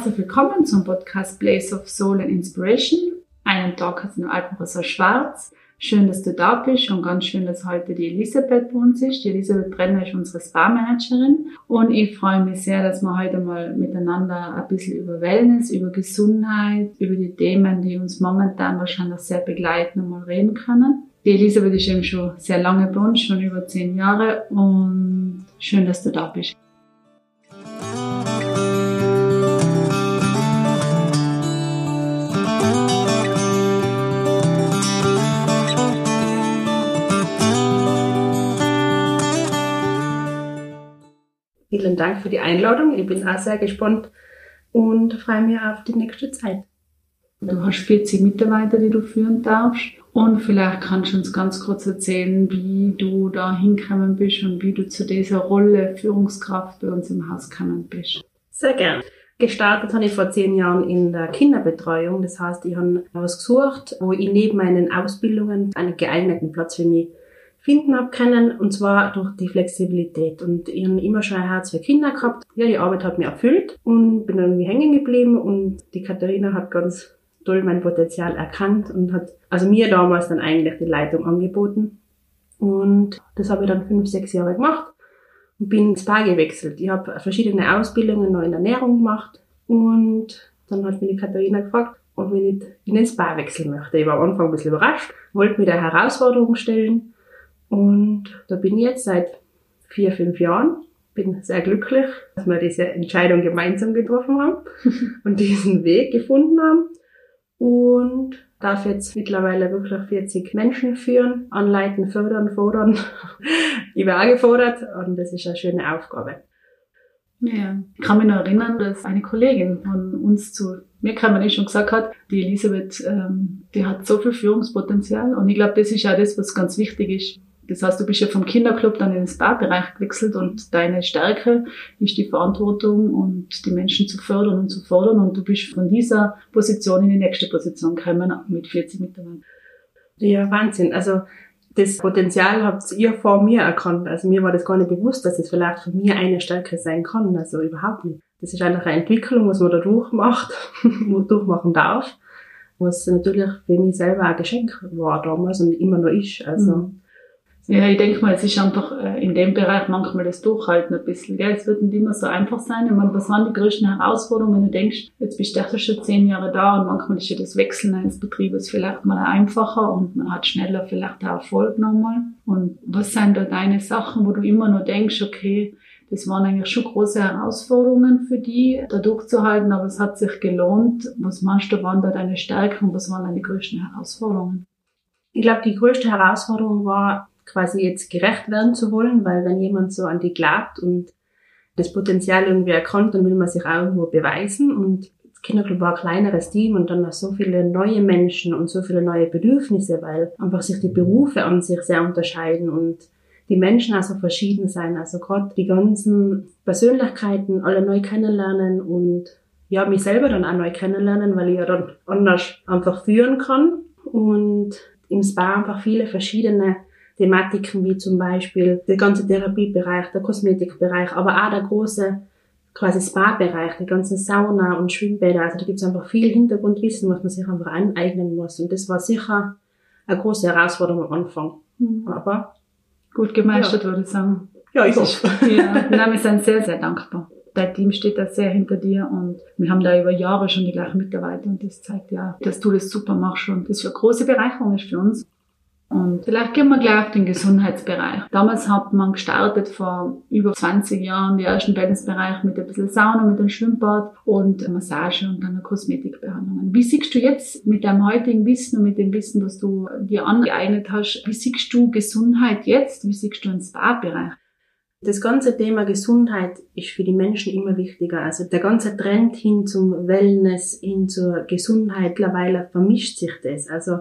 herzlich willkommen zum Podcast Place of Soul and Inspiration. Einen Tag hat nur Alpenrosser Schwarz. Schön, dass du da bist und ganz schön, dass heute die Elisabeth bei uns ist. Die Elisabeth Brenner ist unsere Spa-Managerin und ich freue mich sehr, dass wir heute mal miteinander ein bisschen über Wellness, über Gesundheit, über die Themen, die uns momentan wahrscheinlich sehr begleiten, mal reden können. Die Elisabeth ist eben schon sehr lange bei uns, schon über zehn Jahre und schön, dass du da bist. Vielen Dank für die Einladung. Ich bin auch sehr gespannt und freue mich auf die nächste Zeit. Du hast 40 Mitarbeiter, die du führen darfst. Und vielleicht kannst du uns ganz kurz erzählen, wie du da hingekommen bist und wie du zu dieser Rolle Führungskraft bei uns im Haus gekommen bist. Sehr gern. Gestartet habe ich vor zehn Jahren in der Kinderbetreuung. Das heißt, ich habe was gesucht, wo ich neben meinen Ausbildungen einen geeigneten Platz für mich finden habe können, und zwar durch die Flexibilität. Und ich habe immer schon ein Herz für Kinder gehabt. Ja, die Arbeit hat mich erfüllt und bin dann irgendwie hängen geblieben und die Katharina hat ganz toll mein Potenzial erkannt und hat also mir damals dann eigentlich die Leitung angeboten. Und das habe ich dann fünf, sechs Jahre gemacht und bin ins Spa gewechselt. Ich habe verschiedene Ausbildungen noch in Ernährung gemacht und dann hat mir die Katharina gefragt, ob ich nicht in den Spa wechseln möchte. Ich war am Anfang ein bisschen überrascht, wollte mir der Herausforderung stellen und da bin ich jetzt seit vier, fünf Jahren. Bin sehr glücklich, dass wir diese Entscheidung gemeinsam getroffen haben und diesen Weg gefunden haben. Und darf jetzt mittlerweile wirklich 40 Menschen führen, anleiten, fördern, fordern. ich war auch gefordert und das ist eine schöne Aufgabe. Ja, ich kann mich noch erinnern, dass eine Kollegin von uns zu mir kam, eh schon gesagt hat, die Elisabeth, ähm, die hat so viel Führungspotenzial und ich glaube, das ist auch das, was ganz wichtig ist das heißt, du bist ja vom Kinderclub dann in den Spa-Bereich gewechselt und deine Stärke ist die Verantwortung und die Menschen zu fördern und zu fordern und du bist von dieser Position in die nächste Position gekommen mit 40 Mitarbeitern. Ja, Wahnsinn. Also das Potenzial habt ihr vor mir erkannt. Also mir war das gar nicht bewusst, dass es vielleicht von mir eine Stärke sein kann. Also überhaupt nicht. Das ist einfach eine Entwicklung, was man da durchmacht, durchmachen darf, was natürlich für mich selber ein Geschenk war damals und immer noch ist. Also mhm. Ja, ich denke mal, es ist einfach äh, in dem Bereich manchmal das Durchhalten ein bisschen. Gell? Es wird nicht immer so einfach sein. Ich meine, was waren die größten Herausforderungen, wenn du denkst, jetzt bist du schon zehn Jahre da und manchmal ist ja das Wechseln eines Betriebes vielleicht mal einfacher und man hat schneller vielleicht auch Erfolg nochmal. Und was sind da deine Sachen, wo du immer nur denkst, okay, das waren eigentlich schon große Herausforderungen für die, da durchzuhalten, aber es hat sich gelohnt. Was meinst du, waren da deine Stärken und was waren deine größten Herausforderungen? Ich glaube, die größte Herausforderung war, quasi jetzt gerecht werden zu wollen, weil wenn jemand so an die glaubt und das Potenzial irgendwie erkannt, dann will man sich auch irgendwo beweisen und das Kinderclub war ein kleineres Team und dann noch so viele neue Menschen und so viele neue Bedürfnisse, weil einfach sich die Berufe an sich sehr unterscheiden und die Menschen also verschieden sein. Also gerade die ganzen Persönlichkeiten alle neu kennenlernen und ja, mich selber dann auch neu kennenlernen, weil ich ja dann anders einfach führen kann und im Spa einfach viele verschiedene Thematiken wie zum Beispiel der ganze Therapiebereich, der Kosmetikbereich, aber auch der große quasi Spa-Bereich, die ganzen Sauna und Schwimmbäder. Also da gibt es einfach viel Hintergrundwissen, was man sich einfach aneignen muss. Und das war sicher eine große Herausforderung am Anfang. Mhm. Aber gut gemeistert, ja. würde ich sagen. Ja, ich hoffe. Ja, nein, wir sind sehr, sehr dankbar. Dein Team steht da sehr hinter dir und wir haben da über Jahre schon die gleichen Mitarbeiter und das zeigt ja, dass du das super machst und das für eine große Bereicherung ist für uns. Und vielleicht gehen wir gleich auf den Gesundheitsbereich. Damals hat man gestartet vor über 20 Jahren die ersten Wellnessbereich mit ein bisschen Sauna, mit einem Schwimmbad und Massage und dann Kosmetikbehandlungen. Wie siehst du jetzt mit deinem heutigen Wissen und mit dem Wissen, was du dir angeeignet hast, wie siehst du Gesundheit jetzt? Wie siehst du den Spa-Bereich? Das ganze Thema Gesundheit ist für die Menschen immer wichtiger. Also der ganze Trend hin zum Wellness, hin zur Gesundheit, mittlerweile vermischt sich das. Also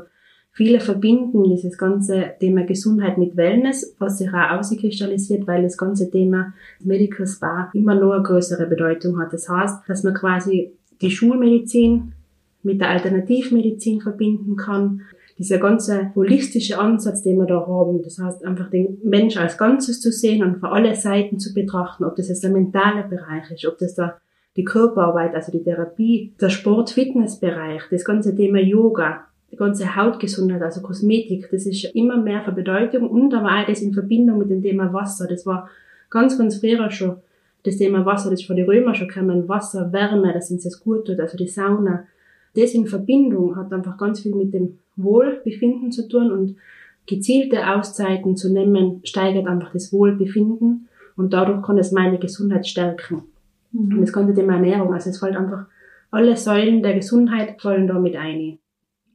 Viele verbinden dieses ganze Thema Gesundheit mit Wellness, was sich auch auskristallisiert, weil das ganze Thema Medical Spa immer nur eine größere Bedeutung hat. Das heißt, dass man quasi die Schulmedizin mit der Alternativmedizin verbinden kann. Dieser ganze holistische Ansatz, den wir da haben, das heißt einfach den Mensch als Ganzes zu sehen und für alle Seiten zu betrachten, ob das jetzt der mentale Bereich ist, ob das der die Körperarbeit, also die Therapie, der Sport-Fitness-Bereich, das ganze Thema Yoga, die ganze Hautgesundheit, also Kosmetik, das ist immer mehr für Bedeutung und aber auch das in Verbindung mit dem Thema Wasser. Das war ganz, ganz früher schon das Thema Wasser, das ist von den Römern schon gekommen, Wasser, Wärme, das uns das gut tut, also die Sauna. Das in Verbindung hat einfach ganz viel mit dem Wohlbefinden zu tun und gezielte Auszeiten zu nehmen, steigert einfach das Wohlbefinden und dadurch kann es meine Gesundheit stärken. Mhm. Und das ganze Thema Ernährung, also es fällt einfach, alle Säulen der Gesundheit fallen da mit ein.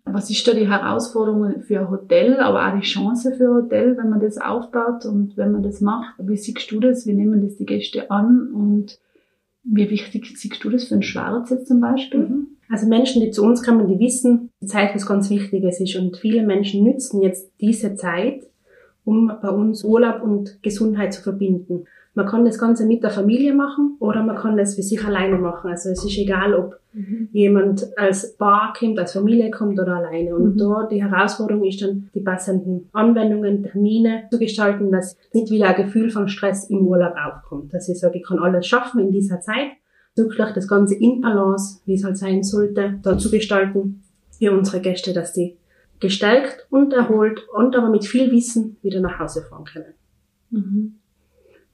Was ist da die Herausforderung für ein Hotel, aber auch die Chance für ein Hotel, wenn man das aufbaut und wenn man das macht? Wie siehst du das? Wie nehmen das die Gäste an? Und wie wichtig siehst du das für einen Schwarz jetzt zum Beispiel? Mhm. Also Menschen, die zu uns kommen, die wissen, die Zeit was ganz Wichtiges ist und viele Menschen nützen jetzt diese Zeit, um bei uns Urlaub und Gesundheit zu verbinden. Man kann das Ganze mit der Familie machen oder man kann das für sich alleine machen. Also es ist egal, ob mhm. jemand als Paar kommt, als Familie kommt oder alleine. Und mhm. da die Herausforderung ist dann, die passenden Anwendungen, Termine zu gestalten, dass nicht wieder ein Gefühl von Stress im Urlaub aufkommt. Dass ich sage, ich kann alles schaffen in dieser Zeit, wirklich das Ganze in Balance, wie es halt sein sollte, da zu gestalten für unsere Gäste, dass die gestärkt und erholt und aber mit viel Wissen wieder nach Hause fahren können. Mhm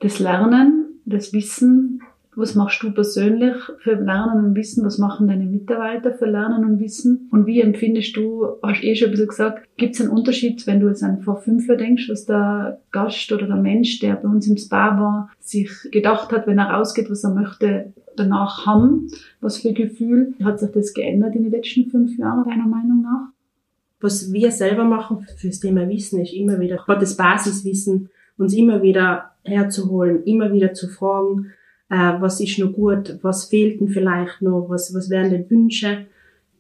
das Lernen, das Wissen, was machst du persönlich für Lernen und Wissen, was machen deine Mitarbeiter für Lernen und Wissen? Und wie empfindest du, hast eh schon ein bisschen gesagt, gibt es einen Unterschied, wenn du jetzt an vor fünf Jahren denkst, was der Gast oder der Mensch, der bei uns im Spa war, sich gedacht hat, wenn er rausgeht, was er möchte, danach haben, was für Gefühl, hat sich das geändert in den letzten fünf Jahren, deiner Meinung nach? Was wir selber machen fürs Thema Wissen ist immer wieder, das Basiswissen, uns immer wieder herzuholen, immer wieder zu fragen, äh, was ist noch gut, was fehlt denn vielleicht noch, was, was wären denn Wünsche.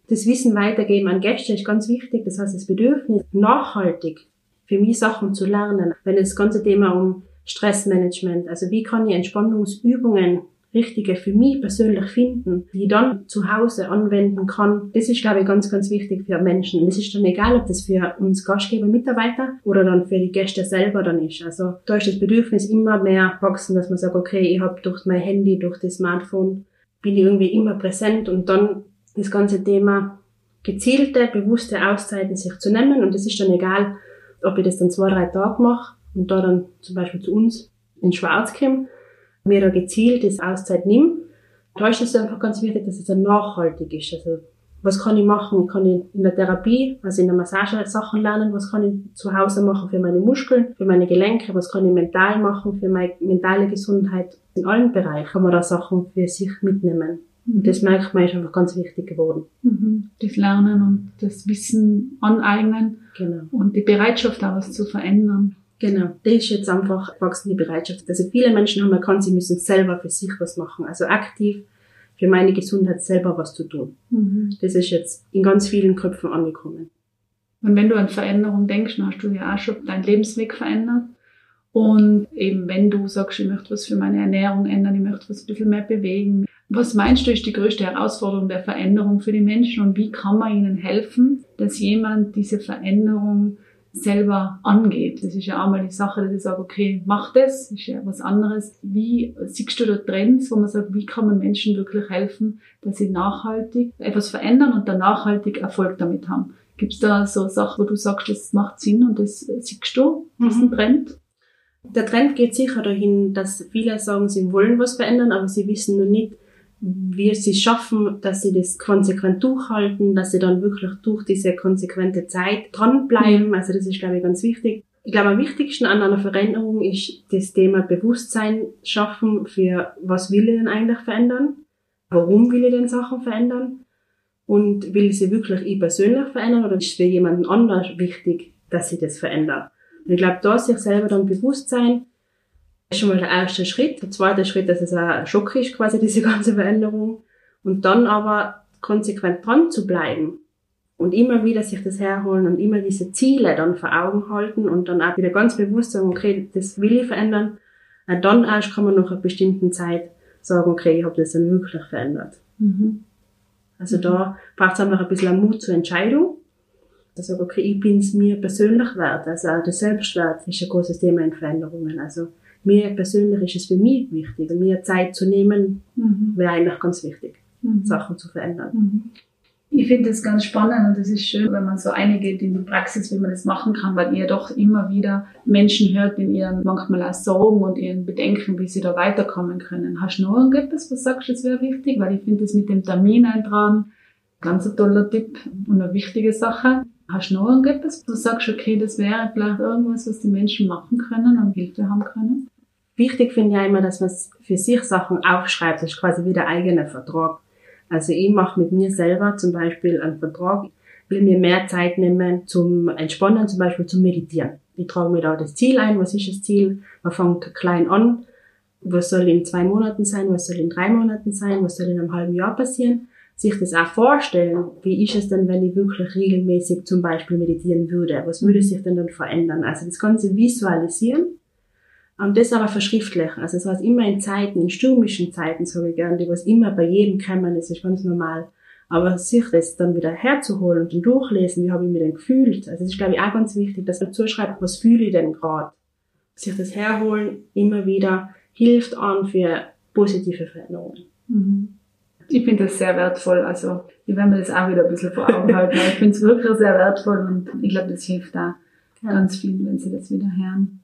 Das Wissen weitergeben an Gäste ist ganz wichtig. Das heißt, das Bedürfnis, nachhaltig für mich Sachen zu lernen. Wenn das ganze Thema um Stressmanagement, also wie kann ich Entspannungsübungen richtige für mich persönlich finden, die ich dann zu Hause anwenden kann. Das ist, glaube ich, ganz, ganz wichtig für Menschen. Es ist dann egal, ob das für uns Gastgeber, Mitarbeiter oder dann für die Gäste selber dann ist. Also da ist das Bedürfnis immer mehr wachsen, dass man sagt, okay, ich habe durch mein Handy, durch das Smartphone, bin ich irgendwie immer präsent und dann das ganze Thema gezielte, bewusste Auszeiten sich zu nehmen und es ist dann egal, ob ich das dann zwei, drei Tage mache und da dann zum Beispiel zu uns in Schwarz komme mir da gezielt das Auszeit nimm, da ist es einfach ganz wichtig, dass es dann nachhaltig ist. Also, was kann ich machen? Kann ich in der Therapie, also in der Massage Sachen lernen? Was kann ich zu Hause machen für meine Muskeln, für meine Gelenke? Was kann ich mental machen für meine mentale Gesundheit? In allen Bereichen kann man da Sachen für sich mitnehmen. Und das merkt man, ist einfach ganz wichtig geworden. Mhm. Das Lernen und das Wissen aneignen. Genau. Und die Bereitschaft, auch was zu verändern. Genau, das ist jetzt einfach wachsende Bereitschaft. Also viele Menschen haben erkannt, sie müssen selber für sich was machen. Also aktiv für meine Gesundheit selber was zu tun. Mhm. Das ist jetzt in ganz vielen Köpfen angekommen. Und wenn du an Veränderung denkst, dann hast du ja auch schon deinen Lebensweg verändert. Und eben wenn du sagst, ich möchte was für meine Ernährung ändern, ich möchte was ein bisschen mehr bewegen. Was meinst du ist die größte Herausforderung der Veränderung für die Menschen und wie kann man ihnen helfen, dass jemand diese Veränderung selber angeht. Das ist ja einmal die Sache, dass ich sage, okay, mach das, ist ja was anderes. Wie siehst du da Trends, wo man sagt, wie kann man Menschen wirklich helfen, dass sie nachhaltig etwas verändern und dann nachhaltig Erfolg damit haben? Gibt es da so Sachen, wo du sagst, das macht Sinn und das siehst du, diesen mhm. Trend? Der Trend geht sicher dahin, dass viele sagen, sie wollen was verändern, aber sie wissen noch nicht, wie sie schaffen, dass sie das konsequent durchhalten, dass sie dann wirklich durch diese konsequente Zeit dranbleiben. Also das ist, glaube ich, ganz wichtig. Ich glaube, am wichtigsten an einer Veränderung ist das Thema Bewusstsein schaffen für, was will ich denn eigentlich verändern? Warum will ich denn Sachen verändern? Und will ich sie wirklich ich persönlich verändern oder ist es für jemanden anders wichtig, dass sie das verändern? Und ich glaube, da sich selber dann bewusst sein, ist schon mal der erste Schritt. Der zweite Schritt, dass es ein Schock ist, quasi diese ganze Veränderung. Und dann aber konsequent dran zu bleiben und immer wieder sich das herholen und immer diese Ziele dann vor Augen halten und dann auch wieder ganz bewusst sagen, okay, das will ich verändern. Und dann erst kann man nach einer bestimmten Zeit sagen, okay, ich habe das dann wirklich verändert. Mhm. Also mhm. da braucht es einfach ein bisschen Mut zur Entscheidung. Da sage okay, ich bin es mir persönlich wert. Also auch der Selbstwert ist ein großes Thema in Veränderungen. Also mir persönlich ist es für mich wichtig, mir Zeit zu nehmen, Mhm. wäre eigentlich ganz wichtig, Mhm. Sachen zu verändern. Mhm. Ich finde das ganz spannend und es ist schön, wenn man so eingeht in die Praxis, wie man das machen kann, weil ihr doch immer wieder Menschen hört in ihren manchmal auch Sorgen und ihren Bedenken, wie sie da weiterkommen können. Hast du noch irgendetwas, was sagst du, das wäre wichtig? Weil ich finde das mit dem Termin eintragen ganz ein toller Tipp und eine wichtige Sache. Hast du noch irgendetwas, wo du sagst, okay, das wäre vielleicht irgendwas, was die Menschen machen können und Hilfe haben können? Wichtig finde ich auch immer, dass man für sich Sachen aufschreibt. Das ist quasi wie der eigene Vertrag. Also ich mache mit mir selber zum Beispiel einen Vertrag, will mir mehr Zeit nehmen zum Entspannen, zum Beispiel zum Meditieren. Ich trage mir da das Ziel ein, was ist das Ziel? Man fängt klein an, was soll in zwei Monaten sein, was soll in drei Monaten sein, was soll in einem halben Jahr passieren. Sich das auch vorstellen, wie ist es denn, wenn ich wirklich regelmäßig zum Beispiel meditieren würde? Was würde sich denn dann verändern? Also das Ganze visualisieren und das aber verschriftlichen. Also das heißt immer in Zeiten, in stürmischen Zeiten, sage ich gerne, die was immer bei jedem kommen, das ist ganz normal. Aber sich das dann wieder herzuholen und dann durchlesen, wie habe ich mich denn gefühlt? Also das ist, glaube ich, auch ganz wichtig, dass man zuschreibt, was fühle ich denn gerade? Sich das herholen, immer wieder, hilft an für positive Veränderungen. Mhm. Ich finde das sehr wertvoll. Also, ich werde mir das auch wieder ein bisschen vor Augen halten. Ich finde es wirklich sehr wertvoll und ich glaube, das hilft da Ja. ganz viel, wenn sie das wieder hören.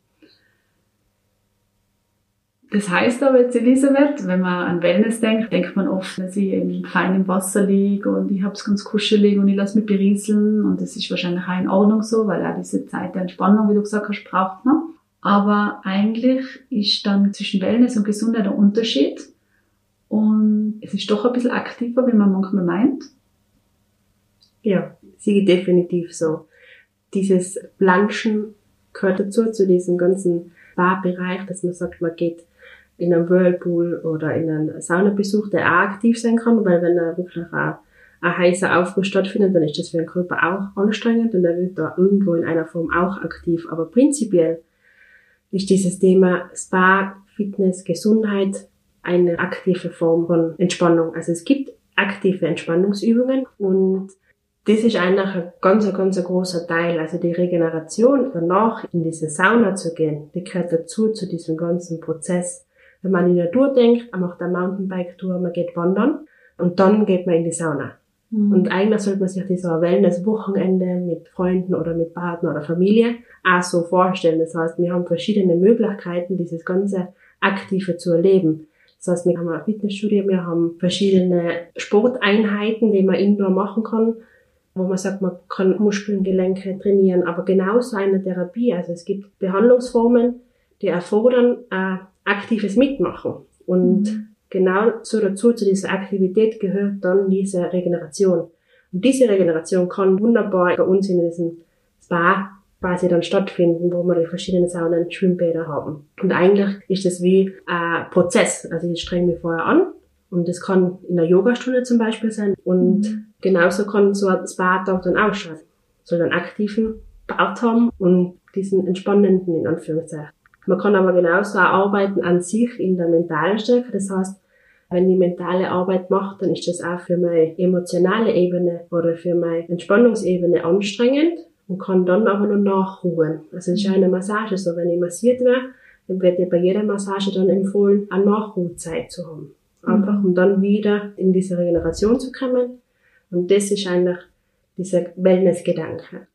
Das heißt aber jetzt, Elisabeth, wenn man an Wellness denkt, denkt man oft, dass ich eben fein im Wasser liege und ich habe es ganz kuschelig und ich lasse mich berieseln und das ist wahrscheinlich auch in Ordnung so, weil auch diese Zeit der Entspannung, wie du gesagt hast, braucht man. Aber eigentlich ist dann zwischen Wellness und Gesundheit ein Unterschied und es ist doch ein bisschen aktiver, wie man manchmal meint. Ja, ich definitiv so. Dieses Planschen gehört dazu, zu diesem ganzen Barbereich, dass man sagt, man geht in einen Whirlpool oder in einen Saunabesuch, der auch aktiv sein kann, weil wenn da wirklich auch ein heißer Aufguss stattfindet, dann ist das für den Körper auch anstrengend und er wird da irgendwo in einer Form auch aktiv. Aber prinzipiell ist dieses Thema Spa, Fitness, Gesundheit eine aktive Form von Entspannung. Also es gibt aktive Entspannungsübungen und das ist eigentlich ein ganz, ganz großer Teil. Also die Regeneration danach in diese Sauna zu gehen, die gehört dazu, zu diesem ganzen Prozess. Wenn man in die Natur denkt, man macht eine Mountainbike-Tour, man geht wandern und dann geht man in die Sauna. Und eigentlich sollte man sich dieser Wellness-Wochenende mit Freunden oder mit Partner oder Familie auch so vorstellen. Das heißt, wir haben verschiedene Möglichkeiten, dieses ganze Aktive zu erleben. Das heißt, wir haben ein Fitnessstudio, wir haben verschiedene Sporteinheiten, die man indoor machen kann, wo man sagt, man kann Muskeln, Gelenke trainieren, aber genauso eine Therapie. Also es gibt Behandlungsformen, die erfordern äh, aktives Mitmachen. Und Mhm. genau so dazu, zu dieser Aktivität gehört dann diese Regeneration. Und diese Regeneration kann wunderbar bei uns in diesem Spa quasi dann stattfinden, wo wir die verschiedenen Saunen, Schwimmbäder haben. Und eigentlich ist das wie ein Prozess. Also ich streng mich vorher an und das kann in einer Yogastunde zum Beispiel sein und Mhm. genauso kann so ein Spa-Tag dann ausschauen. Soll einen aktiven Part haben und diesen entspannenden in Anführungszeichen. Man kann aber genauso auch arbeiten an sich in der mentalen Stärke. Das heißt, wenn ich mentale Arbeit mache, dann ist das auch für meine emotionale Ebene oder für meine Entspannungsebene anstrengend und kann dann aber nur nachruhen. Also es ist eine Massage so, wenn ich massiert werde, dann wird ja bei jeder Massage dann empfohlen, eine Nachruhzeit zu haben. Einfach um dann wieder in diese Regeneration zu kommen. Und das ist eigentlich dieser Wellness-Gedanke.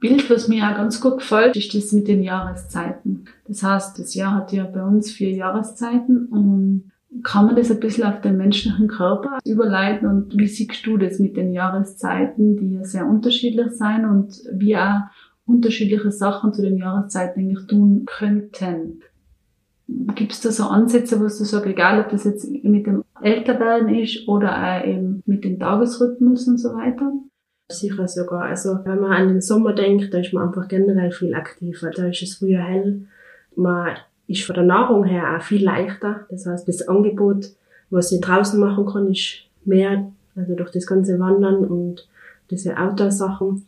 Bild, was mir auch ganz gut gefällt, ist das mit den Jahreszeiten. Das heißt, das Jahr hat ja bei uns vier Jahreszeiten und kann man das ein bisschen auf den menschlichen Körper überleiten und wie siehst du das mit den Jahreszeiten, die ja sehr unterschiedlich sein und wie auch unterschiedliche Sachen zu den Jahreszeiten eigentlich tun könnten? Gibt es da so Ansätze, wo du sagst, egal ob das jetzt mit dem Älterwerden ist oder auch eben mit dem Tagesrhythmus und so weiter? Sicher sogar. Also, wenn man an den Sommer denkt, da ist man einfach generell viel aktiver. Da ist es früher hell. Man ist von der Nahrung her auch viel leichter. Das heißt, das Angebot, was ich draußen machen kann, ist mehr, also durch das ganze Wandern und diese Outdoor-Sachen.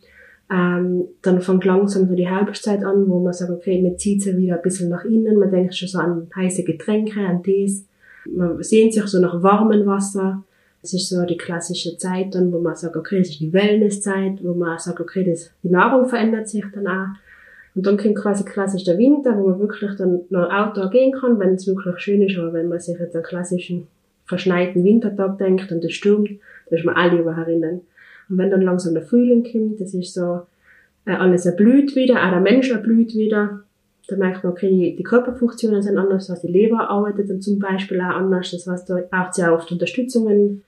Ähm, dann fängt langsam so die Herbstzeit an, wo man sagt, okay, man zieht sich wieder ein bisschen nach innen, man denkt schon so an heiße Getränke, an Tees. Man sehnt sich so nach warmem Wasser. Es ist so die klassische Zeit dann, wo man sagt, okay, es ist die Wellnesszeit, wo man sagt, okay, das, die Nahrung verändert sich dann auch. Und dann kommt quasi klassisch der Winter, wo man wirklich dann noch Outdoor gehen kann, wenn es wirklich schön ist, aber wenn man sich jetzt einen klassischen verschneiten Wintertag denkt und es stürmt, da ist man alle über herinnen. Und wenn dann langsam der Frühling kommt, das ist so, äh, alles erblüht wieder, auch der Mensch erblüht wieder, da merkt man, okay, die, Körperfunktionen sind anders, heißt, die Leber arbeitet dann zum Beispiel auch anders, das heißt, da braucht es ja oft Unterstützungen,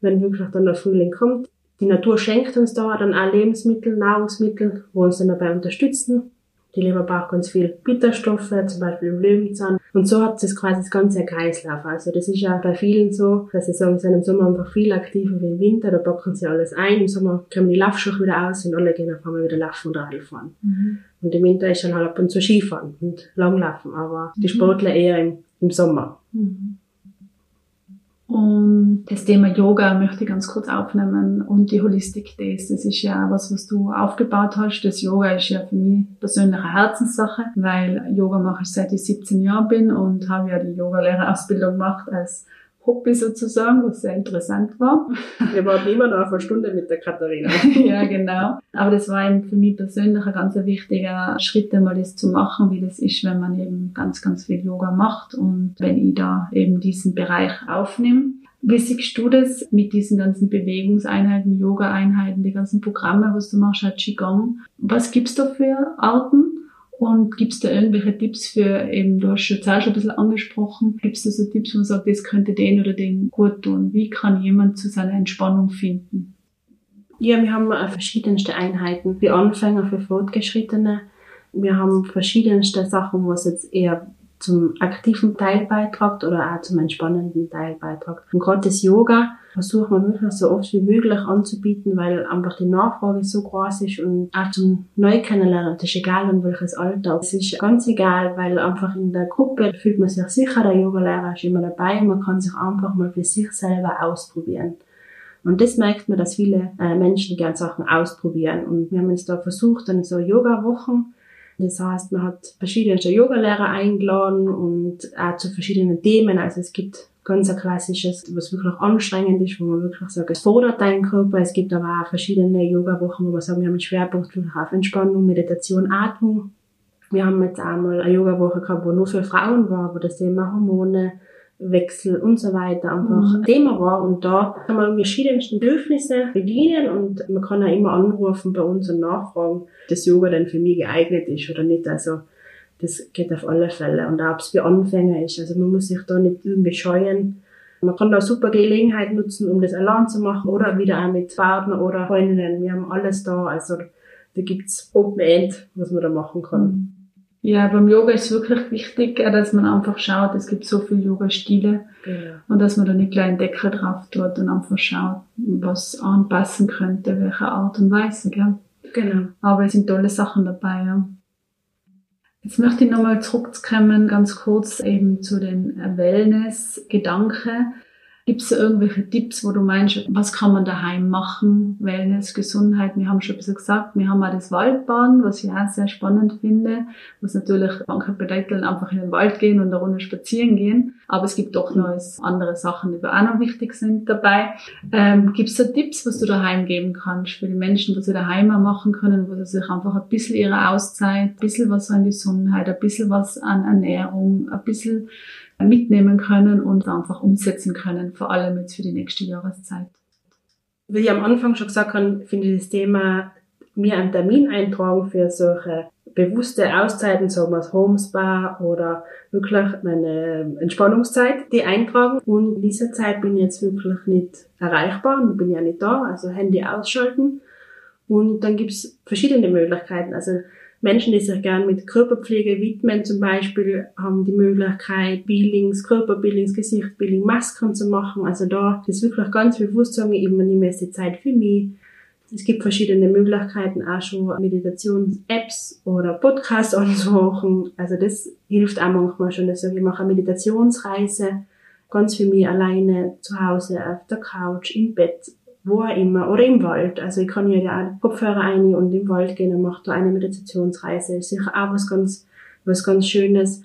wenn wirklich dann der Frühling kommt. Die Natur schenkt uns da dann auch Lebensmittel, Nahrungsmittel, wo uns dann dabei unterstützen. Die Leber braucht ganz viel Bitterstoffe, zum Beispiel im Löwenzahn. Und so hat es quasi das ganze Kreislauf. Also das ist ja bei vielen so, dass sie sagen, sie sind im Sommer einfach viel aktiver wie im Winter, da packen sie alles ein. Im Sommer kommen die Laufschuhe wieder aus und alle gehen auf einmal wieder laufen oder Radl fahren. Mhm. Und im Winter ist dann halt ab und zu Skifahren und Langlaufen, aber die mhm. Sportler eher im, im Sommer. Mhm. Und das Thema Yoga möchte ich ganz kurz aufnehmen und die Holistik Days. Das ist ja was, was du aufgebaut hast. Das Yoga ist ja für mich persönlich eine Herzenssache, weil Yoga mache ich seit ich 17 Jahren bin und habe ja die Yogalehrerausbildung gemacht als Hobby sozusagen, was sehr interessant war. Wir waren immer noch eine Stunde mit der Katharina. ja, genau. Aber das war eben für mich persönlich ein ganz wichtiger Schritt, einmal das zu machen, wie das ist, wenn man eben ganz, ganz viel Yoga macht und wenn ich da eben diesen Bereich aufnehme. Wie siehst du das mit diesen ganzen Bewegungseinheiten, Yoga-Einheiten, die ganzen Programme, was du machst, Qigong? Was gibt's da für Arten? Und gibt's da irgendwelche Tipps für eben, du hast schon schon ein bisschen angesprochen, gibt's da so Tipps, wo man sagt, das könnte den oder den gut tun? Wie kann jemand zu seiner Entspannung finden? Ja, wir haben verschiedenste Einheiten für Anfänger, für Fortgeschrittene. Wir haben verschiedenste Sachen, wo es jetzt eher zum aktiven Teil beitragt oder auch zum entspannenden Teil beitragt. Und gerade das Yoga versucht man wirklich so oft wie möglich anzubieten, weil einfach die Nachfrage so groß ist und auch zum Neu kennenlernen, das ist egal in welches Alter. Es ist ganz egal, weil einfach in der Gruppe fühlt man sich sicher, der Yogalehrer ist immer dabei und man kann sich einfach mal für sich selber ausprobieren. Und das merkt man, dass viele äh, Menschen gern Sachen ausprobieren. Und wir haben uns da versucht, dann so Yoga-Wochen das heißt, man hat verschiedene Yogalehrer eingeladen und auch zu verschiedenen Themen. Also es gibt ganz ein klassisches, was wirklich anstrengend ist, wo man wirklich sagt, es fordert deinen Körper. Es gibt aber auch verschiedene Yoga-Wochen, wo man sagt, wir haben einen Schwerpunkt auf Entspannung, Meditation, Atmung. Wir haben jetzt einmal eine Yoga-Woche gehabt, wo nur für Frauen war, wo das Thema Hormone, Wechsel und so weiter einfach mhm. Thema war. Und da kann man verschiedenste Bedürfnisse bedienen und man kann auch immer anrufen bei uns und nachfragen, dass Yoga denn für mich geeignet ist oder nicht. Also das geht auf alle Fälle. Und auch ob es für Anfänger ist. Also man muss sich da nicht irgendwie scheuen. Man kann da super Gelegenheit nutzen, um das allein zu machen oder wieder auch mit Partner oder Freundinnen. Wir haben alles da. Also da gibt's Open End, was man da machen kann. Ja, beim Yoga ist wirklich wichtig, dass man einfach schaut, es gibt so viele Yoga-Stile genau. und dass man da nicht gleich einen Deckel drauf tut und einfach schaut, was anpassen könnte, welche Art und Weise, gell? Genau. Aber es sind tolle Sachen dabei, ja. Jetzt möchte ich nochmal zurückkommen, ganz kurz eben zu den Wellness-Gedanken. Gibt es irgendwelche Tipps, wo du meinst, was kann man daheim machen? Wellness, Gesundheit, wir haben schon ein bisschen gesagt, wir haben auch das Waldbahn, was ich auch sehr spannend finde, was natürlich manche bedeutet, einfach in den Wald gehen und eine Runde spazieren gehen. Aber es gibt doch noch andere Sachen, die auch noch wichtig sind dabei. Ähm, gibt es da Tipps, was du daheim geben kannst für die Menschen, was sie daheim machen können, wo sie sich einfach ein bisschen ihre Auszeit, ein bisschen was an Gesundheit, ein bisschen was an Ernährung, ein bisschen mitnehmen können und einfach umsetzen können, vor allem jetzt für die nächste Jahreszeit. Wie ich am Anfang schon gesagt habe, finde ich das Thema mir einen Termin eintragen für solche bewusste Auszeiten, sagen wir Home Spa oder wirklich meine Entspannungszeit, die eintragen. Und in dieser Zeit bin ich jetzt wirklich nicht erreichbar, und bin ja nicht da, also Handy ausschalten. Und dann gibt's verschiedene Möglichkeiten. Also Menschen, die sich gern mit Körperpflege widmen, zum Beispiel, haben die Möglichkeit, Peelings, Körperpeelings, Gesichtpeeling, Masken zu machen. Also da ist wirklich ganz bewusst sagen, ich nehme jetzt die Zeit für mich. Es gibt verschiedene Möglichkeiten, auch schon Meditations-Apps oder Podcasts anzumachen. Also das hilft auch manchmal schon, dass ich mache eine Meditationsreise ganz für mich alleine zu Hause auf der Couch, im Bett wo auch immer, oder im Wald. Also ich kann ja auch Kopfhörer ein und im Wald gehen und mache da eine Meditationsreise. Ist sicher auch was ganz, was ganz Schönes.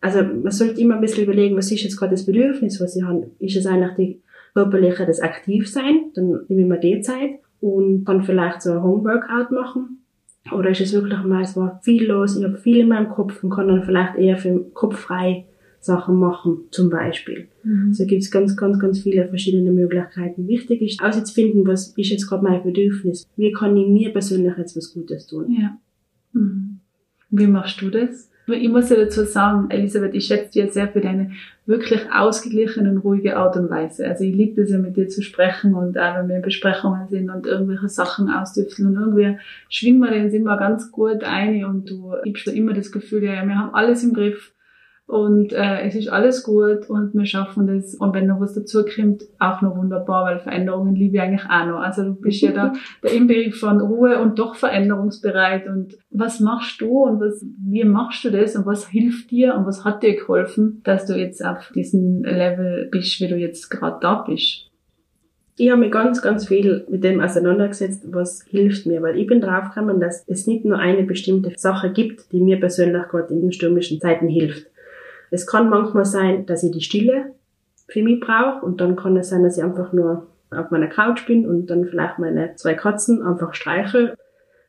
Also man sollte immer ein bisschen überlegen, was ist jetzt gerade das Bedürfnis, was ich habe. Ist es eigentlich die körperliche, das Aktivsein? Dann nehme ich mir die Zeit und kann vielleicht so ein Homeworkout machen. Oder ist es wirklich mal, es war viel los, ich habe viel in meinem Kopf und kann dann vielleicht eher für den Kopf frei Sachen machen, zum Beispiel. Mhm. Also gibt es ganz, ganz, ganz viele verschiedene Möglichkeiten. Wichtig ist, auszufinden, was ist jetzt gerade mein Bedürfnis? Wie kann ich mir persönlich jetzt was Gutes tun? Ja. Mhm. Wie machst du das? Ich muss ja dazu sagen, Elisabeth, ich schätze dir sehr für deine wirklich ausgeglichene und ruhige Art und Weise. Also ich liebe es ja mit dir zu sprechen und auch wenn wir in Besprechungen sind und irgendwelche Sachen ausdüfteln und irgendwie schwingen wir den immer ganz gut ein und du gibst immer das Gefühl, ja, wir haben alles im Griff und äh, es ist alles gut und wir schaffen das. Und wenn noch was dazu kommt, auch noch wunderbar, weil Veränderungen liebe ich eigentlich auch noch. Also du bist ja da der Inbegriff von Ruhe und doch veränderungsbereit. Und was machst du und was, wie machst du das und was hilft dir und was hat dir geholfen, dass du jetzt auf diesem Level bist, wie du jetzt gerade da bist? ich habe mich ganz, ganz viel mit dem auseinandergesetzt, was hilft mir, weil ich bin draufgekommen, dass es nicht nur eine bestimmte Sache gibt, die mir persönlich gerade in den stürmischen Zeiten hilft. Es kann manchmal sein, dass ich die Stille für mich brauche und dann kann es sein, dass ich einfach nur auf meiner Couch bin und dann vielleicht meine zwei Katzen einfach streichel.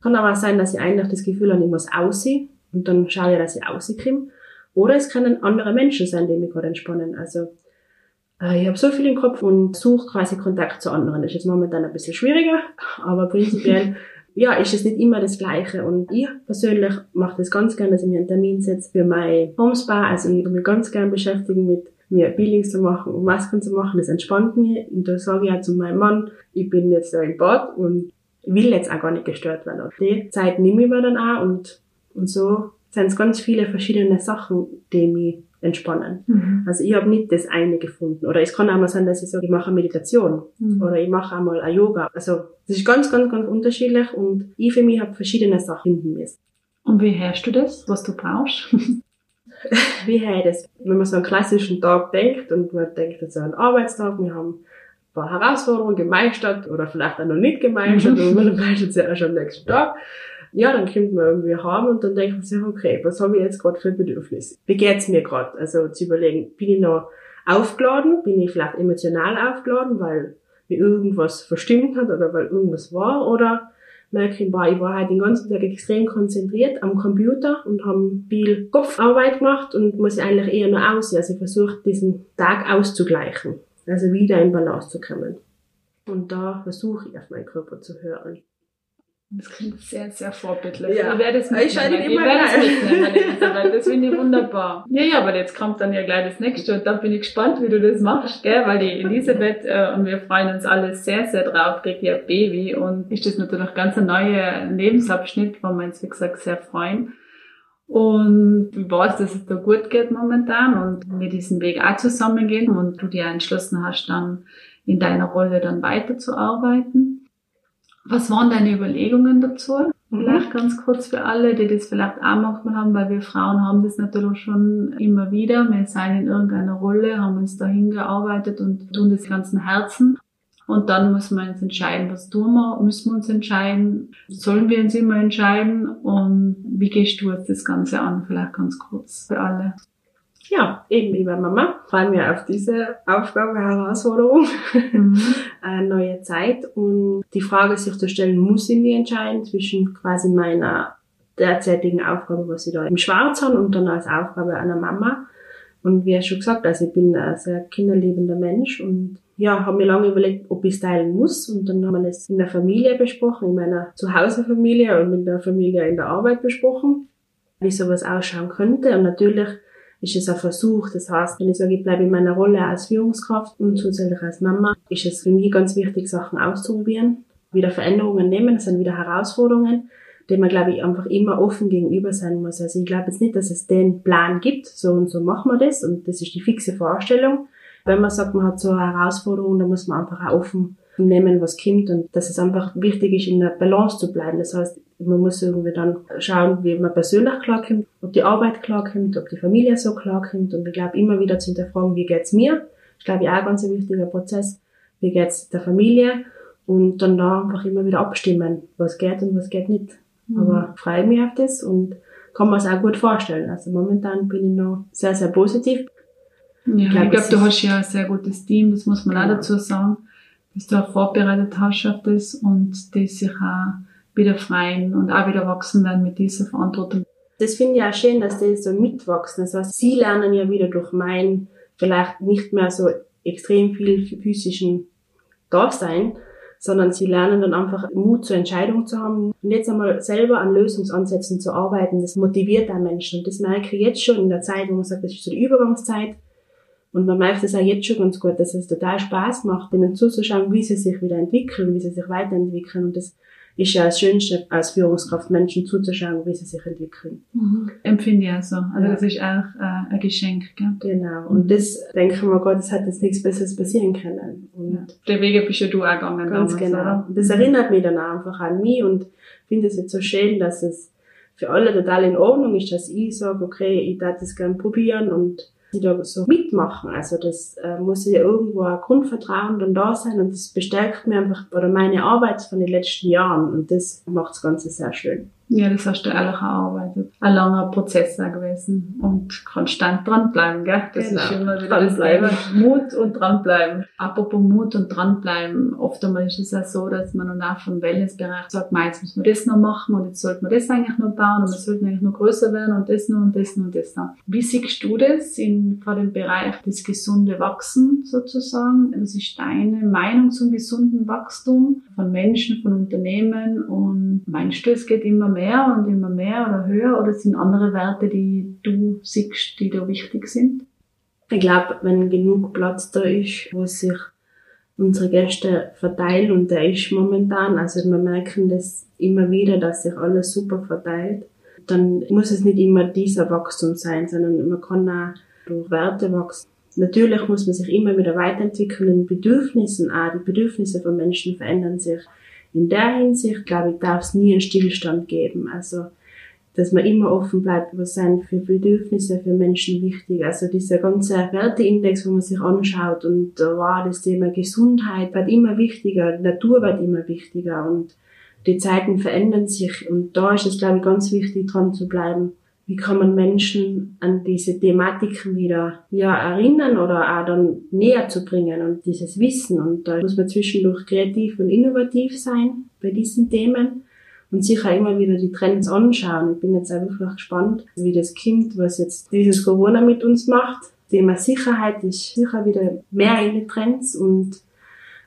Kann aber auch sein, dass ich eigentlich das Gefühl habe, ich muss aussehen und dann schaue ich, dass ich auskomme. Oder es können andere Menschen sein, die mich gerade entspannen. Also äh, ich habe so viel im Kopf und suche quasi Kontakt zu anderen. Das ist jetzt momentan ein bisschen schwieriger, aber prinzipiell ja, ist es nicht immer das Gleiche. Und ich persönlich mache das ganz gerne, dass ich mir einen Termin setze für mein Homespa. Also ich mich ganz gerne beschäftigen mit mir Peelings zu machen und Masken zu machen. Das entspannt mich. Und da sage ich auch zu meinem Mann, ich bin jetzt da im Bad und will jetzt auch gar nicht gestört werden. Die Zeit nehme ich mir dann auch und, und so sind es ganz viele verschiedene Sachen, die mich entspannen. Mhm. Also ich habe nicht das eine gefunden. Oder es kann auch mal sein, dass ich sage, ich mache eine Meditation mhm. oder ich mache einmal ein Yoga. Also das ist ganz, ganz, ganz unterschiedlich und ich für mich habe verschiedene Sachen finden müssen. Und wie hörst du das, was du brauchst? wie ich das? Wenn man so einen klassischen Tag denkt und man denkt jetzt an einen Arbeitstag, wir haben ein paar Herausforderungen gemeistert oder vielleicht auch noch nicht gemeistert und man meistert ja auch schon am nächsten Tag ja, dann kommt man irgendwie heim und dann denkt man sich, okay, was habe ich jetzt gerade für Bedürfnisse? Wie geht's mir gerade? Also zu überlegen, bin ich noch aufgeladen? Bin ich vielleicht emotional aufgeladen, weil mir irgendwas verstimmt hat oder weil irgendwas war? Oder merke ich, boah, ich war halt den ganzen Tag extrem konzentriert am Computer und habe viel Kopfarbeit gemacht und muss eigentlich eher nur aussehen. Also ich versuche diesen Tag auszugleichen, also wieder in Balance zu kommen. Und da versuche ich auf meinen Körper zu hören. Das klingt sehr, sehr vorbildlich. Ja. Ich werde es mitnehmen. Ich, ich werde es mitnehmen. Das finde ich wunderbar. Ja, ja, aber jetzt kommt dann ja gleich das nächste und da bin ich gespannt, wie du das machst, gell? Weil die Elisabeth äh, und wir freuen uns alle sehr, sehr drauf, kriegt ihr Baby und ist das natürlich ganz ein neuer Lebensabschnitt, wo wir uns, wie gesagt, sehr freuen. Und ich weiß, dass es da gut geht momentan und wir diesen Weg auch zusammengehen und du dir entschlossen hast, dann in deiner Rolle dann weiterzuarbeiten. Was waren deine Überlegungen dazu? Vielleicht ganz kurz für alle, die das vielleicht auch manchmal haben, weil wir Frauen haben das natürlich schon immer wieder. Wir sind in irgendeiner Rolle, haben uns dahin gearbeitet und tun das ganzen Herzen. Und dann müssen wir uns entscheiden, was tun wir, müssen wir uns entscheiden, sollen wir uns immer entscheiden und wie gehst du jetzt das Ganze an? Vielleicht ganz kurz für alle ja, eben bei Mama, freuen wir auf diese Aufgabe, Herausforderung, mhm. eine neue Zeit und die Frage sich zu stellen, muss ich mich entscheiden zwischen quasi meiner derzeitigen Aufgabe, was ich da im Schwarz habe und dann als Aufgabe einer Mama. Und wie schon gesagt, also ich bin ein sehr kinderliebender Mensch und ja, habe mir lange überlegt, ob ich es teilen muss. Und dann haben wir es in der Familie besprochen, in meiner Zuhausefamilie und mit der Familie in der Arbeit besprochen, wie sowas ausschauen könnte. Und natürlich ist es ein Versuch. Das heißt, wenn ich sage, ich bleibe in meiner Rolle als Führungskraft und zusätzlich als Mama, ist es für mich ganz wichtig, Sachen auszuprobieren, wieder Veränderungen nehmen, das sind wieder Herausforderungen, denen man, glaube ich, einfach immer offen gegenüber sein muss. Also ich glaube jetzt nicht, dass es den Plan gibt, so und so machen wir das und das ist die fixe Vorstellung. Wenn man sagt, man hat so eine Herausforderung, dann muss man einfach auch offen nehmen, was kommt und dass es einfach wichtig ist, in der Balance zu bleiben. Das heißt, man muss irgendwie dann schauen, wie man persönlich klarkommt, ob die Arbeit klarkommt, ob die Familie so klarkommt und ich glaube immer wieder zu hinterfragen, wie geht's mir? Ich glaube, ja, ganz ein wichtiger Prozess. Wie geht's der Familie? Und dann da einfach immer wieder abstimmen, was geht und was geht nicht. Mhm. Aber freue mich auf das und kann mir es auch gut vorstellen. Also momentan bin ich noch sehr, sehr positiv. Ja, ich glaube, glaub, du hast ja ein sehr gutes Team, das muss man auch dazu sagen, dass du auch vorbereitet hast auf das und die sich auch wieder freien und auch wieder wachsen werden mit dieser Verantwortung. Das finde ich auch schön, dass die so mitwachsen. Heißt, sie lernen ja wieder durch mein vielleicht nicht mehr so extrem viel physischen Dasein, sondern sie lernen dann einfach Mut zur Entscheidung zu haben und jetzt einmal selber an Lösungsansätzen zu arbeiten. Das motiviert einen Menschen und das merke ich jetzt schon in der Zeit, wo man sagt, das ist so die Übergangszeit. Und man merkt es auch jetzt schon ganz gut, dass es total Spaß macht, denen zuzuschauen, wie sie sich wieder entwickeln, wie sie sich weiterentwickeln. Und das ist ja das Schönste als Führungskraft, Menschen zuzuschauen, wie sie sich entwickeln. Mhm. Empfinde ich auch so. Also ja. das ist auch äh, ein Geschenk. Gell? Genau. Und das denke ich mir, Gott, das hat jetzt nichts Besseres passieren können. Und ja. Der Wege bist ja du auch gegangen. Ganz damals, genau. Oder? Das erinnert mich dann einfach an mich und finde es jetzt so schön, dass es für alle total in Ordnung ist, dass ich sage, okay, ich darf das gerne probieren und die da so mitmachen. Also das äh, muss ja irgendwo ein Grundvertrauen dann da sein und das bestärkt mir einfach oder meine Arbeit von den letzten Jahren und das macht das Ganze sehr schön. Ja, das hast du ehrlich erarbeitet. Ein langer Prozess gewesen und konstant dranbleiben, gell? Das genau. ist immer wieder dranbleiben. das Mut und dranbleiben. Apropos Mut und dranbleiben. Oft einmal ist es ja so, dass man dann auch vom Wellnessbereich sagt, man, jetzt müssen wir das noch machen und jetzt sollte man das eigentlich noch bauen und wir sollten eigentlich noch größer werden und das noch und das noch und das noch. Wie siehst du das in, vor dem Bereich des gesunde Wachsen sozusagen? Was ist deine Meinung zum gesunden Wachstum von Menschen, von Unternehmen und meinst du, es geht immer mehr und immer mehr oder höher oder sind andere Werte, die du siehst, die da wichtig sind? Ich glaube, wenn genug Platz da ist, wo sich unsere Gäste verteilen und der ist momentan, also wir merken das immer wieder, dass sich alles super verteilt, dann muss es nicht immer dieser Wachstum sein, sondern man kann auch durch Werte wachsen. Natürlich muss man sich immer wieder weiterentwickeln Bedürfnissen auch. Die Bedürfnisse von Menschen verändern sich in der Hinsicht, glaube ich, darf es nie einen Stillstand geben. Also, dass man immer offen bleibt, was sind für Bedürfnisse für Menschen wichtig. Also dieser ganze Werteindex, wo man sich anschaut und da war das Thema Gesundheit wird immer wichtiger, Natur wird immer wichtiger und die Zeiten verändern sich und da ist es, glaube ich, ganz wichtig, dran zu bleiben wie kann man Menschen an diese Thematiken wieder ja, erinnern oder auch dann näher zu bringen und dieses Wissen. Und da muss man zwischendurch kreativ und innovativ sein bei diesen Themen und sicher immer wieder die Trends anschauen. Ich bin jetzt einfach gespannt, wie das Kind, was jetzt dieses Corona mit uns macht. Thema Sicherheit ist sicher wieder mehr in den Trends und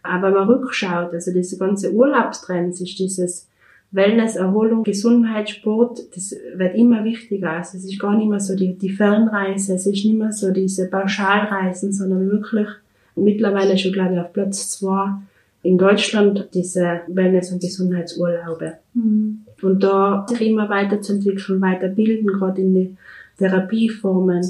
aber man rückschaut, also diese ganze Urlaubstrends ist dieses Wellness, Erholung, Gesundheit, Sport, das wird immer wichtiger. Also es ist gar nicht mehr so die, die Fernreise, es ist nicht mehr so diese Pauschalreisen, sondern wirklich mittlerweile schon, glaube ich, auf Platz zwei in Deutschland diese Wellness- und Gesundheitsurlaube. Mhm. Und da sich immer weiterzuentwickeln, weiterbilden, gerade in die Therapieformen,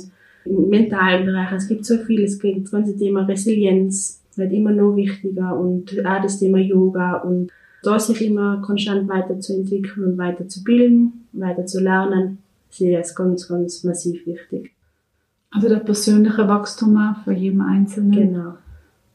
im mentalen Bereich. Es gibt so viel, es gibt das ganze Thema Resilienz wird immer noch wichtiger und auch das Thema Yoga und da sich immer konstant weiterzuentwickeln und weiterzubilden, weiter zu lernen, sehe ich als ganz, ganz massiv wichtig. Also der persönliche Wachstum auch für jeden Einzelnen. Genau.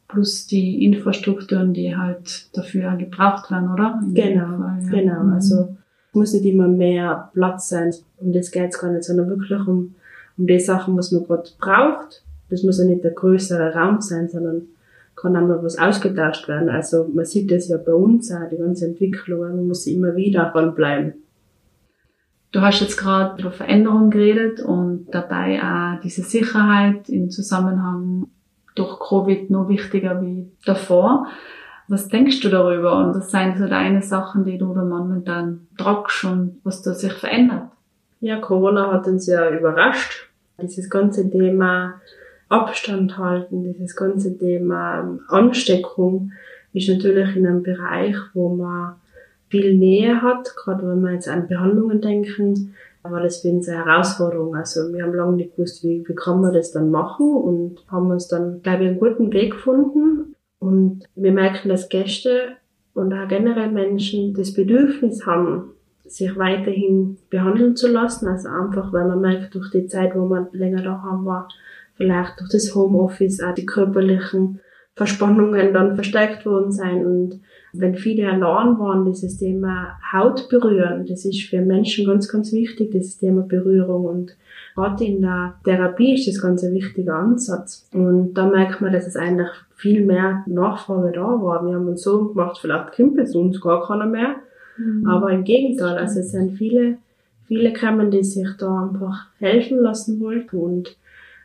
Plus die Infrastrukturen, die halt dafür gebraucht werden, oder? In genau, Fall, ja. genau. Mhm. Also es muss nicht immer mehr Platz sein, um das geht es gar nicht, sondern wirklich um, um die Sachen, was man gerade braucht. Das muss ja nicht der größere Raum sein, sondern kann einmal was ausgetauscht werden. Also man sieht das ja bei uns auch, die ganze Entwicklung, man muss immer wieder dranbleiben. Du hast jetzt gerade über Veränderung geredet und dabei auch diese Sicherheit im Zusammenhang durch Covid noch wichtiger wie davor. Was denkst du darüber und was sind so deine Sachen, die du da momentan tragst und was da sich verändert? Ja, Corona hat uns ja überrascht. Dieses ganze Thema Abstand halten, dieses ganze Thema Ansteckung ist natürlich in einem Bereich, wo man viel Nähe hat, gerade wenn wir jetzt an Behandlungen denken, war das für uns eine Herausforderung. Also wir haben lange nicht gewusst, wie, wie kann man das dann machen und haben uns dann, glaube ich, einen guten Weg gefunden. Und wir merken, dass Gäste und auch generell Menschen das Bedürfnis haben, sich weiterhin behandeln zu lassen. Also einfach, weil man merkt, durch die Zeit, wo man länger da haben war, vielleicht durch das Homeoffice auch die körperlichen Verspannungen dann verstärkt worden sein. Und wenn viele allein waren, dieses Thema Haut berühren, das ist für Menschen ganz, ganz wichtig, dieses Thema Berührung. Und gerade in der Therapie ist das ganz ein wichtiger Ansatz. Und da merkt man, dass es eigentlich viel mehr Nachfrage da war. Wir haben uns so gemacht, vielleicht kommt es uns gar keiner mehr. Mhm. Aber im Gegenteil, also es sind viele, viele kommen, die sich da einfach helfen lassen wollten. Und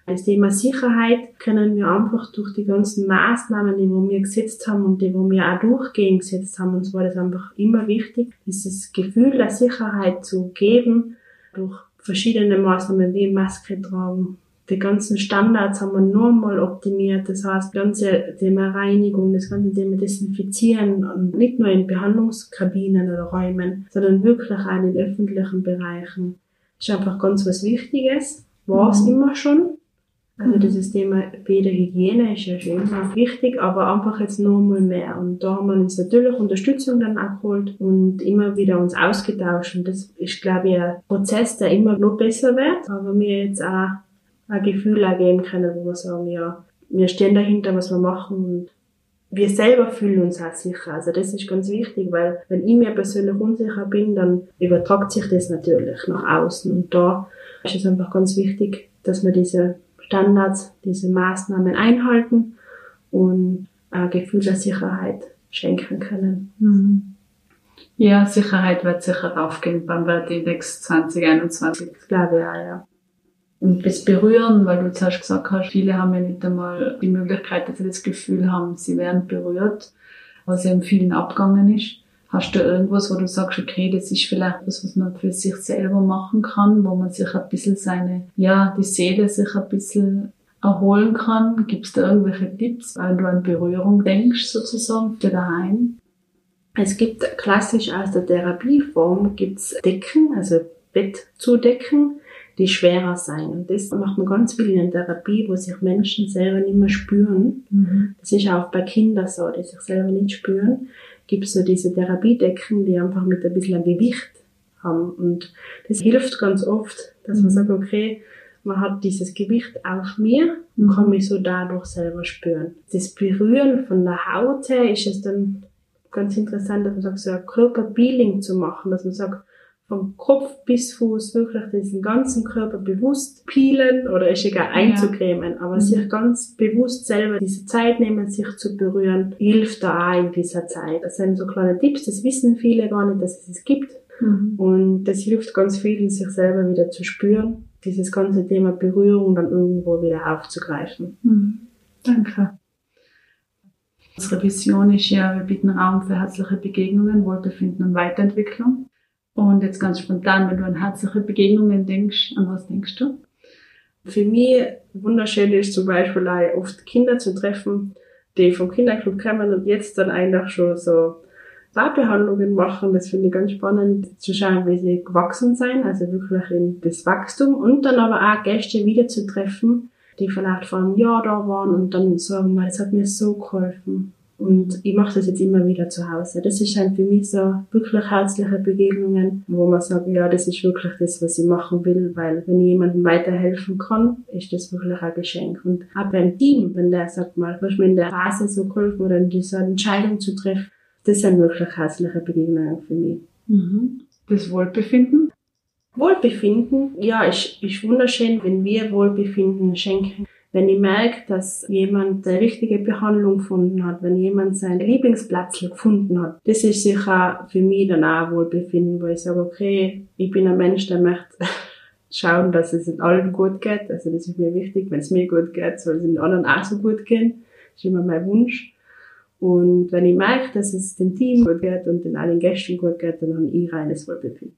das Thema Sicherheit können wir einfach durch die ganzen Maßnahmen, die wir gesetzt haben und die wir auch durchgehend gesetzt haben, uns war das einfach immer wichtig, dieses Gefühl der Sicherheit zu geben durch verschiedene Maßnahmen wie Maske tragen, die ganzen Standards haben wir nur mal optimiert. Das heißt, das ganze Thema Reinigung, das ganze Thema Desinfizieren und nicht nur in Behandlungskabinen oder Räumen, sondern wirklich auch in öffentlichen Bereichen. Das ist einfach ganz was Wichtiges. War es mhm. immer schon. Also dieses Thema Bäderhygiene ist ja schon immer wichtig, aber einfach jetzt noch mal mehr. Und da haben wir uns natürlich Unterstützung dann auch geholt und immer wieder uns ausgetauscht. Und das ist, glaube ich, ein Prozess, der immer noch besser wird. Aber wir jetzt auch ein Gefühl geben können, wo wir sagen, ja, wir stehen dahinter, was wir machen und wir selber fühlen uns auch sicher. Also das ist ganz wichtig, weil wenn ich mir persönlich unsicher bin, dann übertragt sich das natürlich nach außen. Und da ist es einfach ganz wichtig, dass wir diese Standards, diese Maßnahmen einhalten und ein Gefühl der Sicherheit schenken können. Mhm. Ja, Sicherheit wird sicher aufgehen beim Wertindex 2021. Das glaube ich auch, ja. Und das Berühren, weil du zuerst gesagt hast, viele haben ja nicht einmal die Möglichkeit, dass sie das Gefühl haben, sie werden berührt, was ja in vielen abgegangen ist. Hast du irgendwas, wo du sagst, okay, das ist vielleicht was, was man für sich selber machen kann, wo man sich ein bisschen seine, ja, die Seele sich ein bisschen erholen kann? Gibt es da irgendwelche Tipps, wenn du an Berührung denkst, sozusagen, für daheim? Es gibt klassisch aus der Therapieform gibt's Decken, also Bett zu decken, die schwerer sein. Und das macht man ganz viel in der Therapie, wo sich Menschen selber nicht mehr spüren. Mhm. Das ist auch bei Kindern so, die sich selber nicht spüren. Gibt es so diese Therapiedecken, die einfach mit ein bisschen Gewicht haben. Und das hilft ganz oft, dass man mhm. sagt, okay, man hat dieses Gewicht auf mir und kann mich so dadurch selber spüren. Das Berühren von der Haut her ist es dann ganz interessant, dass man sagt, so ein Körperpeeling zu machen, dass man sagt, vom Kopf bis Fuß wirklich diesen ganzen Körper bewusst peelen oder ist egal einzucremen, ja. aber mhm. sich ganz bewusst selber diese Zeit nehmen, sich zu berühren, hilft da auch in dieser Zeit. Das sind so kleine Tipps, das wissen viele gar nicht, dass es es gibt. Mhm. Und das hilft ganz vielen, sich selber wieder zu spüren, dieses ganze Thema Berührung dann irgendwo wieder aufzugreifen. Mhm. Danke. Unsere Vision ist ja, wir bieten Raum für herzliche Begegnungen, Wohlbefinden und Weiterentwicklung. Und jetzt ganz spontan, wenn du an herzliche Begegnungen denkst, an was denkst du? Für mich wunderschön ist zum Beispiel auch oft Kinder zu treffen, die vom Kinderclub kommen und jetzt dann einfach schon so Barbehandlungen machen. Das finde ich ganz spannend zu schauen, wie sie gewachsen sind, also wirklich in das Wachstum und dann aber auch Gäste wieder zu treffen, die vielleicht vor einem Jahr da waren und dann sagen, das hat mir so geholfen. Und ich mache das jetzt immer wieder zu Hause. Das ist halt für mich so wirklich herzliche Begegnungen, wo man sagt, ja, das ist wirklich das, was ich machen will, weil wenn ich jemandem weiterhelfen kann, ist das wirklich ein Geschenk. Und auch beim Team, wenn der sagt mal, was mir in der Phase so geholfen oder in dieser Entscheidung zu treffen, das sind wirklich herzliche Begegnungen für mich. Mhm. Das Wohlbefinden? Wohlbefinden, ja, ist, ist wunderschön, wenn wir Wohlbefinden schenken wenn ich merke, dass jemand eine richtige Behandlung gefunden hat, wenn jemand seinen Lieblingsplatz gefunden hat, das ist sicher für mich dann auch Wohlbefinden, wo ich sage, okay, ich bin ein Mensch, der möchte schauen, dass es in allen gut geht. Also das ist mir wichtig. Wenn es mir gut geht, soll es den anderen auch so gut gehen. Das ist immer mein Wunsch. Und wenn ich merke, dass es dem Team gut geht und den allen Gästen gut geht, dann habe ich reines Wohlbefinden.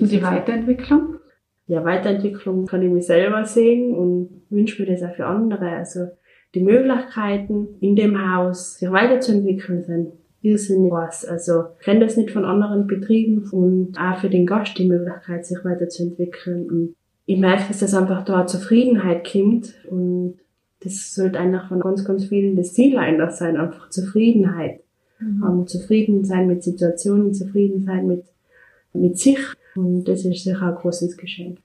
Und die Weiterentwicklung? ja, Weiterentwicklung kann ich mich selber sehen und wünsche mir das auch für andere. Also die Möglichkeiten in dem Haus, sich weiterzuentwickeln, sind irrsinnig was. Also ich kenne das nicht von anderen Betrieben und auch für den Gast die Möglichkeit, sich weiterzuentwickeln. Und ich merke, dass das einfach da Zufriedenheit kommt und das sollte einfach von ganz, ganz vielen das Ziel einfach sein, einfach Zufriedenheit. Mhm. Um, zufrieden sein mit Situationen, zufrieden sein mit, mit sich und das ist sicher ein großes Geschenk.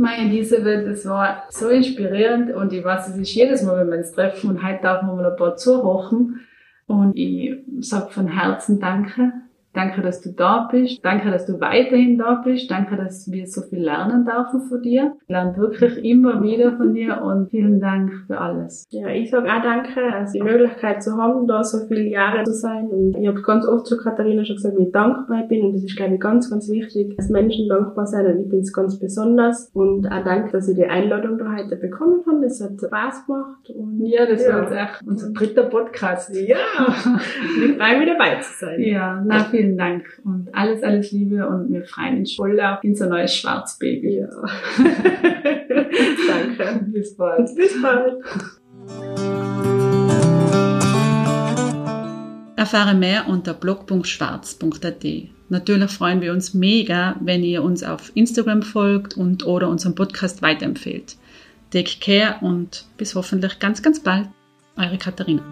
Meine Elisabeth, das war so inspirierend und ich weiß, es ist jedes Mal, wenn wir uns treffen und heute darf man mal ein paar zuhochen und ich sage von Herzen Danke, Danke, dass du da bist. Danke, dass du weiterhin da bist. Danke, dass wir so viel lernen dürfen von dir. Ich lerne wirklich immer wieder von dir und vielen Dank für alles. Ja, ich sage auch danke, also die Möglichkeit zu haben, da so viele Jahre zu sein. Und ich habe ganz oft zu Katharina schon gesagt, wie ich dankbar bin. Und das ist, glaube ich, ganz, ganz wichtig, dass Menschen dankbar sein. Und ich bin es ganz besonders. Und auch danke, dass ich die Einladung da heute bekommen habe. Das hat Spaß gemacht. Und ja, das ja. war jetzt echt unser dritter Podcast. Ja, ich freue mich dabei zu sein. Ja, na, vielen vielen Dank und alles, alles Liebe und wir freuen uns voll auf unser neues Schwarzbaby. Ja. Danke. Bis bald. Bis bald. Erfahre mehr unter blog.schwarz.at. Natürlich freuen wir uns mega, wenn ihr uns auf Instagram folgt und oder unseren Podcast weiterempfehlt. Take care und bis hoffentlich ganz, ganz bald. Eure Katharina.